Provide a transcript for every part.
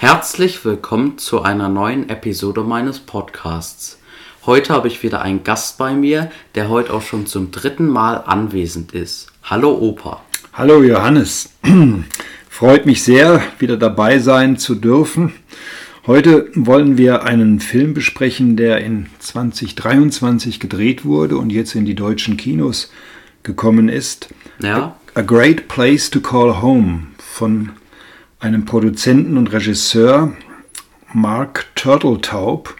Herzlich willkommen zu einer neuen Episode meines Podcasts. Heute habe ich wieder einen Gast bei mir, der heute auch schon zum dritten Mal anwesend ist. Hallo Opa. Hallo Johannes. Freut mich sehr, wieder dabei sein zu dürfen. Heute wollen wir einen Film besprechen, der in 2023 gedreht wurde und jetzt in die deutschen Kinos gekommen ist. Ja. A Great Place to Call Home von einem Produzenten und Regisseur Mark Turtletaub,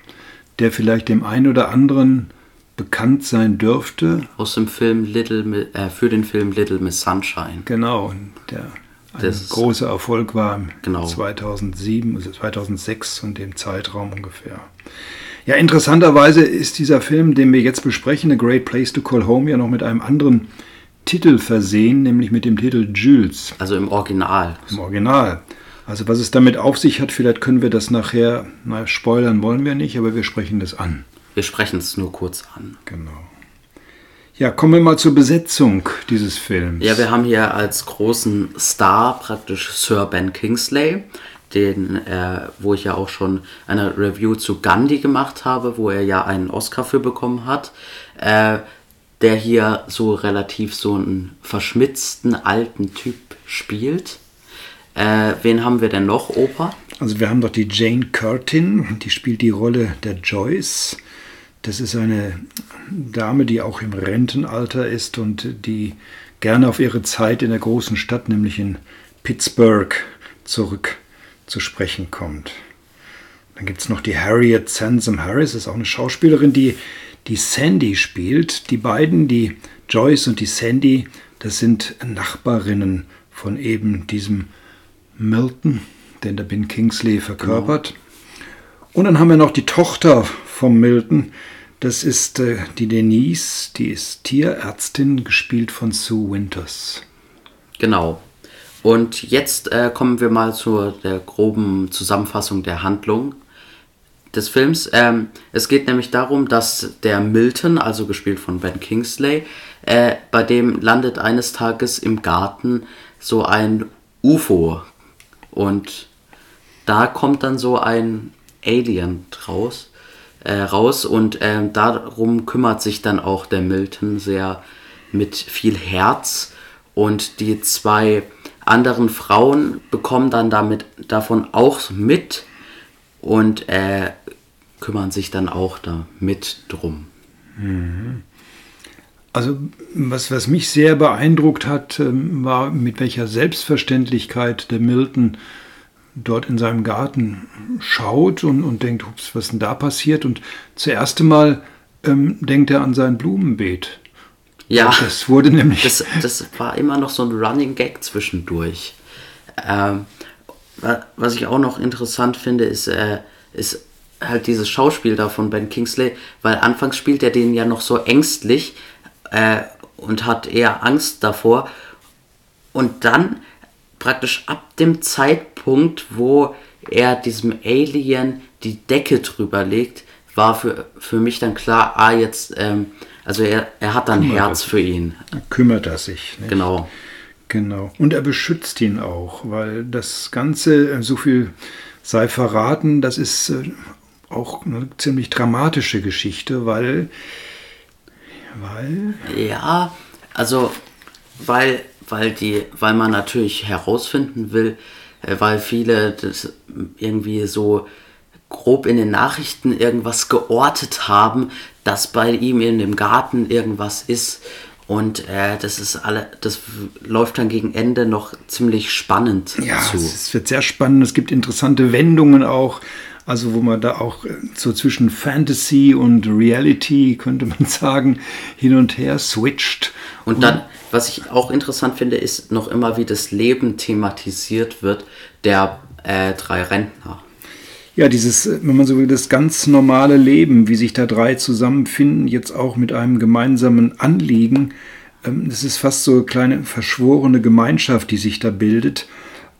der vielleicht dem einen oder anderen bekannt sein dürfte. Aus dem Film Little äh, für den Film Little Miss Sunshine. Genau, der ein Das großer Erfolg war im Genau. 2007, also 2006 und dem Zeitraum ungefähr. Ja, interessanterweise ist dieser Film, den wir jetzt besprechen, A Great Place to Call Home, ja noch mit einem anderen Titel versehen, nämlich mit dem Titel Jules Also im Original. im Original. Also was es damit auf sich hat, vielleicht können wir das nachher, na, spoilern wollen wir nicht, aber wir sprechen das an. Wir sprechen es nur kurz an. Genau. Ja, kommen wir mal zur Besetzung dieses Films. Ja, wir haben hier als großen Star praktisch Sir Ben Kingsley, den, äh, wo ich ja auch schon eine Review zu Gandhi gemacht habe, wo er ja einen Oscar für bekommen hat, äh, der hier so relativ so einen verschmitzten alten Typ spielt. Äh, wen haben wir denn noch, Opa? Also wir haben doch die Jane Curtin, die spielt die Rolle der Joyce. Das ist eine Dame, die auch im Rentenalter ist und die gerne auf ihre Zeit in der großen Stadt, nämlich in Pittsburgh, zurück zu sprechen kommt. Dann gibt es noch die Harriet Sansom Harris, ist auch eine Schauspielerin, die die Sandy spielt. Die beiden, die Joyce und die Sandy, das sind Nachbarinnen von eben diesem Milton, den der Ben Kingsley verkörpert. Und dann haben wir noch die Tochter vom Milton. Das ist äh, die Denise, die ist Tierärztin, gespielt von Sue Winters. Genau. Und jetzt äh, kommen wir mal zur der groben Zusammenfassung der Handlung des Films. Ähm, es geht nämlich darum, dass der Milton, also gespielt von Ben Kingsley, äh, bei dem landet eines Tages im Garten so ein UFO. Und da kommt dann so ein Alien draus, äh, raus und ähm, darum kümmert sich dann auch der Milton sehr mit viel Herz und die zwei anderen Frauen bekommen dann damit davon auch mit und äh, kümmern sich dann auch da mit drum. Also was, was mich sehr beeindruckt hat, ähm, war, mit welcher Selbstverständlichkeit der Milton dort in seinem Garten schaut und, und denkt, ups, was denn da passiert? Und zuerst einmal ähm, denkt er an sein Blumenbeet. Ja, Das wurde nämlich das, das war immer noch so ein Running Gag zwischendurch. Ähm, wa- was ich auch noch interessant finde, ist, äh, ist halt dieses Schauspiel da von Ben Kingsley, weil anfangs spielt er den ja noch so ängstlich äh, und hat eher Angst davor. Und dann praktisch ab dem Zeitpunkt, wo er diesem Alien die Decke drüber legt, war für, für mich dann klar, ah, jetzt, ähm, also er, er hat dann Herz für ihn. kümmert er sich. Nicht? Genau. Genau. Und er beschützt ihn auch, weil das Ganze, äh, so viel sei verraten, das ist äh, auch eine ziemlich dramatische Geschichte, weil, weil, Ja, also weil, weil die, weil man natürlich herausfinden will, äh, weil viele das irgendwie so grob in den Nachrichten irgendwas geortet haben, dass bei ihm in dem Garten irgendwas ist. Und äh, das ist alle, das läuft dann gegen Ende noch ziemlich spannend ja, zu. es wird sehr spannend. Es gibt interessante Wendungen auch, also wo man da auch äh, so zwischen Fantasy und Reality, könnte man sagen, hin und her switcht. Und dann, was ich auch interessant finde, ist noch immer, wie das Leben thematisiert wird der äh, drei Rentner. Ja, dieses, äh, wenn man so will, das ganz normale Leben, wie sich da drei zusammenfinden, jetzt auch mit einem gemeinsamen Anliegen. ähm, Das ist fast so eine kleine verschworene Gemeinschaft, die sich da bildet.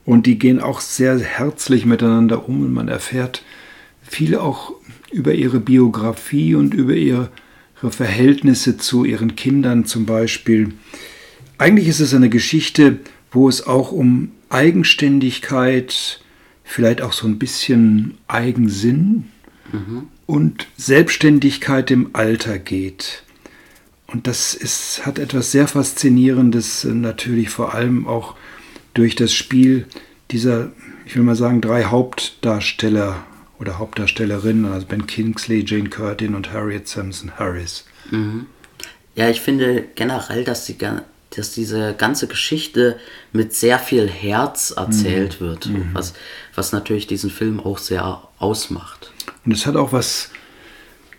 Und die gehen auch sehr herzlich miteinander um und man erfährt viel auch über ihre Biografie und über ihre, Verhältnisse zu ihren Kindern zum Beispiel. Eigentlich ist es eine Geschichte, wo es auch um Eigenständigkeit, vielleicht auch so ein bisschen Eigensinn und Selbstständigkeit im Alter geht. Und das ist, hat etwas sehr Faszinierendes, äh, natürlich vor allem auch durch das Spiel dieser, ich will mal sagen, drei Hauptdarsteller oder Hauptdarstellerinnen, also Ben Kingsley, Jane Curtin und Harriet Sampson Harris. Ja, ich finde generell, dass, die, dass diese ganze Geschichte mit sehr viel Herz erzählt wird, was, was natürlich diesen Film auch sehr ausmacht. Und es hat auch was,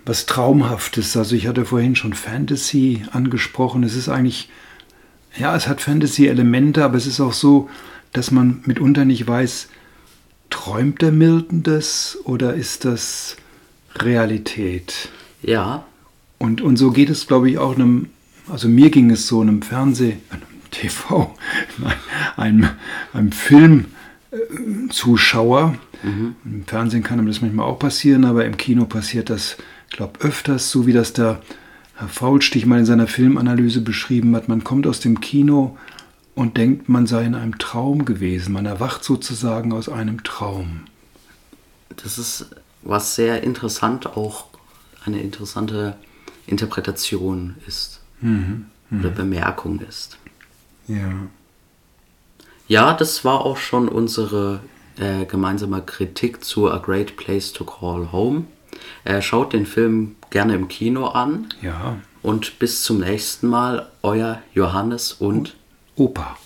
was Traumhaftes. Also ich hatte vorhin schon Fantasy angesprochen. Es ist eigentlich, ja, es hat Fantasy-Elemente, aber es ist auch so, dass man mitunter nicht weiß, träumt der Milton das oder ist das Realität? Ja, Und, und so geht es, glaube ich, auch einem, also mir ging es so, einem Fernseh, einem TV, einem, einem Filmzuschauer. Im Fernsehen kann einem das manchmal auch passieren, aber im Kino passiert das, glaube öfters, so wie das der Herr Faulstich mal in seiner Filmanalyse beschrieben hat. Man kommt aus dem Kino und denkt, man sei in einem Traum gewesen. Man erwacht sozusagen aus einem Traum. das ist was sehr interessant, auch eine interessante Interpretation ist oder Bemerkung ist. Ja. Ja, das war auch schon unsere äh, gemeinsame Kritik zu A Great Place to Call Home. Äh, schaut den Film gerne im Kino an Ja. und bis zum nächsten Mal, euer Johannes und Opa.